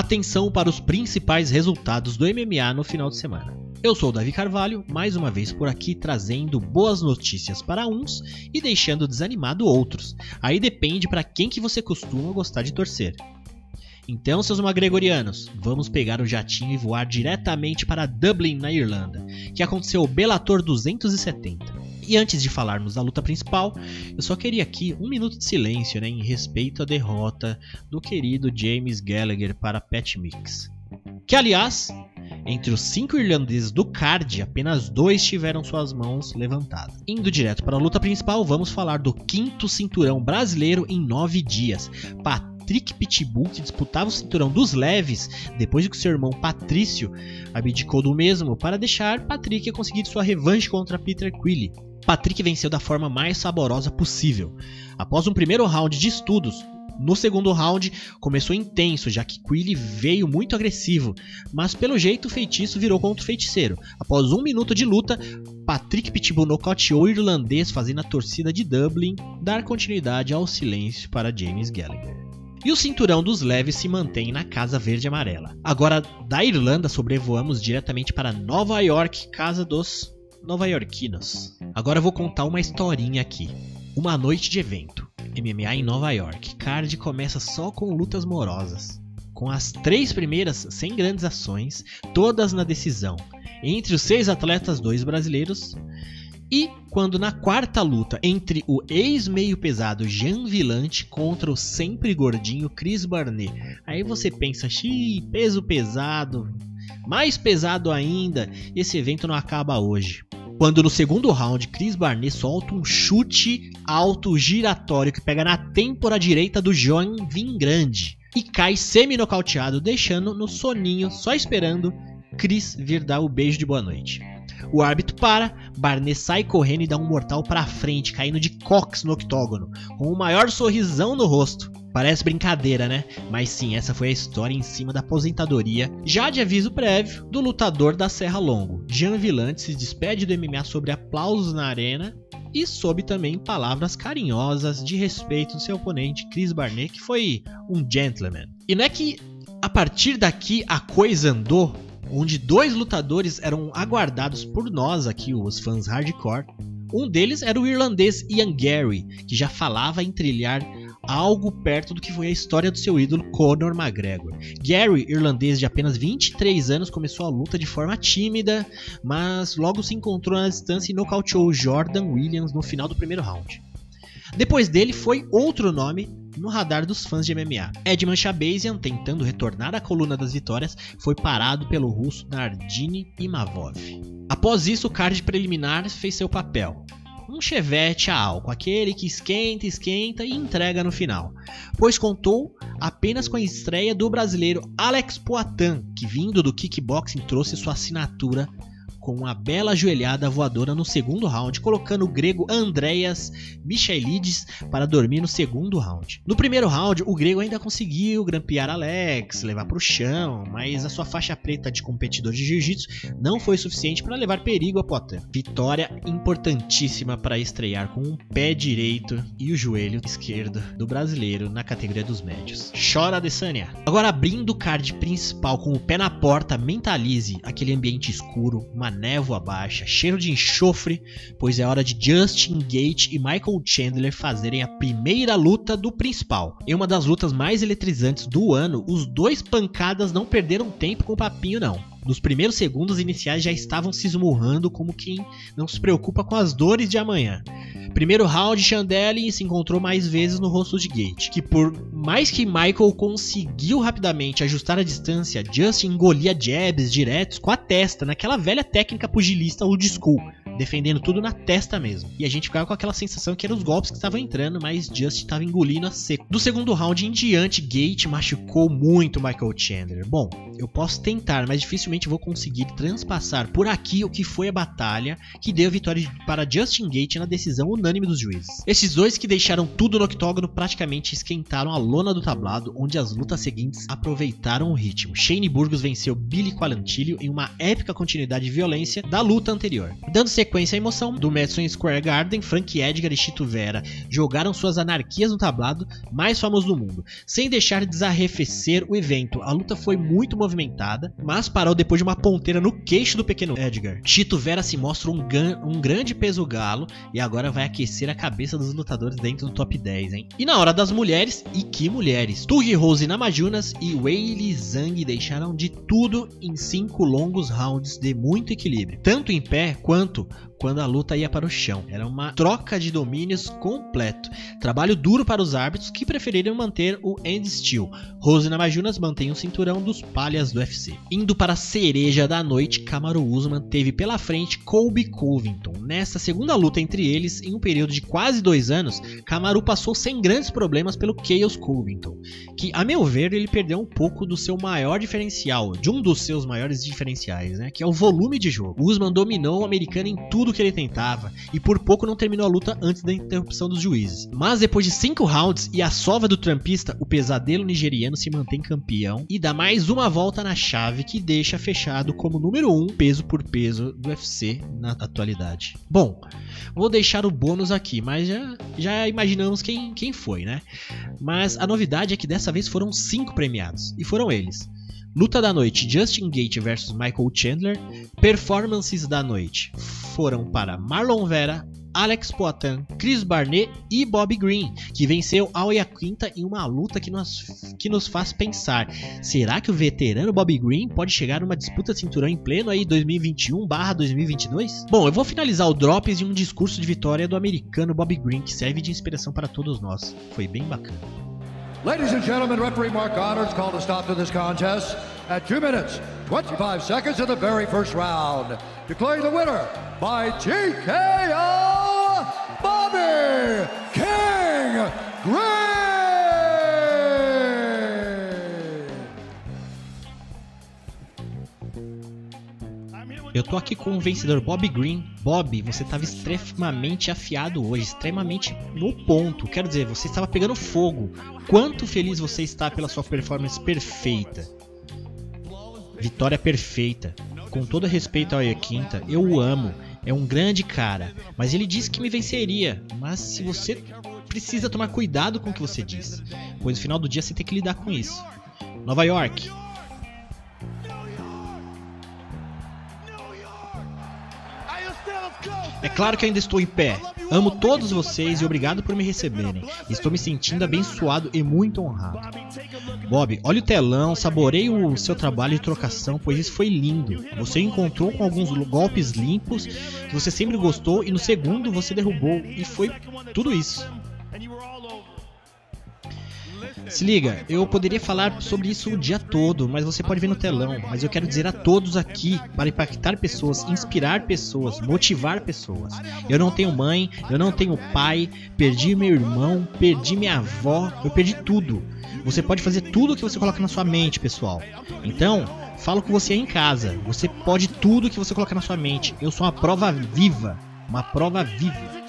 Atenção para os principais resultados do MMA no final de semana. Eu sou o Davi Carvalho, mais uma vez por aqui trazendo boas notícias para uns e deixando desanimado outros. Aí depende para quem que você costuma gostar de torcer. Então, seus magregorianos, vamos pegar o jatinho e voar diretamente para Dublin, na Irlanda, que aconteceu o Bellator 270. E antes de falarmos da luta principal, eu só queria aqui um minuto de silêncio né, em respeito à derrota do querido James Gallagher para Pat Mix. Que, aliás, entre os cinco irlandeses do card, apenas dois tiveram suas mãos levantadas. Indo direto para a luta principal, vamos falar do quinto cinturão brasileiro em nove dias. Patrick Pitbull, que disputava o cinturão dos leves, depois de que seu irmão Patrício abdicou do mesmo, para deixar Patrick conseguir sua revanche contra Peter Quilly. Patrick venceu da forma mais saborosa possível. Após um primeiro round de estudos, no segundo round começou intenso, já que Quilly veio muito agressivo, mas pelo jeito o feitiço virou contra o feiticeiro. Após um minuto de luta, Patrick Pitbull nocauteou o irlandês, fazendo a torcida de Dublin dar continuidade ao silêncio para James Gallagher. E o cinturão dos leves se mantém na Casa Verde Amarela. Agora, da Irlanda, sobrevoamos diretamente para Nova York, casa dos nova-iorquinos. Agora vou contar uma historinha aqui. Uma noite de evento. MMA em Nova York. Card começa só com lutas morosas. Com as três primeiras sem grandes ações, todas na decisão. Entre os seis atletas, dois brasileiros. E quando na quarta luta entre o ex-meio pesado Jean Villante contra o sempre gordinho Chris Barnet, aí você pensa, xiii, peso pesado, mais pesado ainda, esse evento não acaba hoje. Quando no segundo round Chris Barnett solta um chute alto giratório que pega na têmpora direita do Joan Vingrande e cai semi-nocauteado, deixando no soninho, só esperando Chris vir dar o beijo de boa noite. O árbitro para, Barnett sai correndo e dá um mortal para frente, caindo de cox no octógono, com o maior sorrisão no rosto. Parece brincadeira, né? Mas sim, essa foi a história em cima da aposentadoria, já de aviso prévio, do lutador da Serra Longo. Jean Villante se despede do MMA sobre aplausos na arena e sob também palavras carinhosas de respeito do seu oponente Chris Barnett, que foi um gentleman. E não é que a partir daqui a coisa andou, onde dois lutadores eram aguardados por nós aqui, os fãs hardcore. Um deles era o irlandês Ian Gary, que já falava em trilhar algo perto do que foi a história do seu ídolo Conor McGregor. Gary, irlandês de apenas 23 anos, começou a luta de forma tímida, mas logo se encontrou na distância e nocauteou Jordan Williams no final do primeiro round. Depois dele foi outro nome no radar dos fãs de MMA. Edman Shabazian, tentando retornar à coluna das vitórias, foi parado pelo russo Nardini Imavov. Após isso, o card preliminar fez seu papel um chevette a álcool, aquele que esquenta, esquenta e entrega no final, pois contou apenas com a estreia do brasileiro Alex Poitin, que vindo do kickboxing trouxe sua assinatura com uma bela joelhada voadora no segundo round, colocando o grego Andreas Michaelides para dormir no segundo round. No primeiro round, o grego ainda conseguiu grampear Alex, levar para o chão, mas a sua faixa preta de competidor de jiu-jitsu não foi suficiente para levar perigo a Potter. Vitória importantíssima para estrear com um pé direito e o joelho esquerdo do brasileiro na categoria dos médios. Chora Adesanya! Agora abrindo o card principal com o pé na porta, mentalize aquele ambiente escuro, uma névoa baixa, cheiro de enxofre, pois é hora de Justin Gate e Michael Chandler fazerem a primeira luta do principal. Em uma das lutas mais eletrizantes do ano, os dois pancadas não perderam tempo com o papinho não. Nos primeiros segundos iniciais já estavam se esmurrando como quem não se preocupa com as dores de amanhã. Primeiro round, Chandelle se encontrou mais vezes no rosto de Gate, que por mais que Michael conseguiu rapidamente ajustar a distância, Justin engolia jabs diretos com a testa, naquela velha técnica pugilista old school, defendendo tudo na testa mesmo. E a gente ficava com aquela sensação que eram os golpes que estavam entrando, mas Justin estava engolindo a seco. Do segundo round em diante, Gate machucou muito Michael Chandler. Bom, eu posso tentar, mas dificilmente vou conseguir transpassar por aqui o que foi a batalha que deu vitória para Justin Gate na decisão unânime dos juízes. Esses dois que deixaram tudo no octógono praticamente esquentaram a lona do tablado, onde as lutas seguintes aproveitaram o ritmo. Shane Burgos venceu Billy Quarantillo em uma épica continuidade de violência da luta anterior. Dando sequência à emoção do Madison Square Garden, Frank Edgar e Chito Vera jogaram suas anarquias no tablado mais famoso do mundo, sem deixar desarrefecer o evento. A luta foi muito movimentada, mas parou depois de uma ponteira no queixo do pequeno Edgar. Chito Vera se mostra um, um grande peso galo e agora vai aquecer a cabeça dos lutadores dentro do top 10, hein? E na hora das mulheres, e que mulheres! Tug Rose Namajunas e Weili Zhang deixaram de tudo em cinco longos rounds de muito equilíbrio, tanto em pé quanto quando a luta ia para o chão. Era uma troca de domínios completo. Trabalho duro para os árbitros que preferiram manter o end still. Rose Namajunas mantém o cinturão dos palhas do UFC. Indo para a cereja da noite, Kamaru Usman teve pela frente Colby Covington. Nessa segunda luta entre eles, em um período de quase dois anos, Kamaru passou sem grandes problemas pelo Chaos Covington, que, a meu ver, ele perdeu um pouco do seu maior diferencial, de um dos seus maiores diferenciais, né, que é o volume de jogo. Usman dominou o americano em tudo tudo que ele tentava e por pouco não terminou a luta antes da interrupção dos juízes. Mas depois de 5 rounds e a sova do trampista, o pesadelo nigeriano se mantém campeão e dá mais uma volta na chave que deixa fechado como número 1 um, peso por peso do UFC na atualidade. Bom, vou deixar o bônus aqui, mas já, já imaginamos quem, quem foi, né? Mas a novidade é que dessa vez foram 5 premiados e foram eles. Luta da noite: Justin Gate versus Michael Chandler. Performances da noite foram para Marlon Vera, Alex Poitin, Chris Barnett e Bob Green, que venceu Al Quinta em uma luta que nos, que nos faz pensar: será que o veterano Bob Green pode chegar numa disputa de cinturão em pleno aí 2021/2022? Bom, eu vou finalizar o Drops em um discurso de vitória do americano Bob Green que serve de inspiração para todos nós. Foi bem bacana. Ladies and gentlemen, referee Mark Goddard's called a stop to this contest at 2 minutes, 25 seconds of the very first round. Declaring the winner by TKO, Bobby Eu tô aqui com o vencedor Bob Green. Bob, você estava extremamente afiado hoje, extremamente no ponto. Quero dizer, você estava pegando fogo. Quanto feliz você está pela sua performance perfeita. Vitória perfeita. Com todo respeito ao Quinta, eu o amo. É um grande cara, mas ele disse que me venceria. Mas se você precisa tomar cuidado com o que você diz, pois no final do dia você tem que lidar com isso. Nova York, É claro que ainda estou em pé. Amo todos vocês e obrigado por me receberem. Estou me sentindo abençoado e muito honrado. Bob, olha o telão, saboreie o seu trabalho de trocação, pois isso foi lindo. Você encontrou com alguns golpes limpos que você sempre gostou e no segundo você derrubou e foi tudo isso. Se liga, eu poderia falar sobre isso o dia todo, mas você pode ver no telão. Mas eu quero dizer a todos aqui para impactar pessoas, inspirar pessoas, motivar pessoas. Eu não tenho mãe, eu não tenho pai, perdi meu irmão, perdi minha avó, eu perdi tudo. Você pode fazer tudo o que você coloca na sua mente, pessoal. Então, falo com você em casa. Você pode tudo o que você colocar na sua mente. Eu sou uma prova viva. Uma prova viva.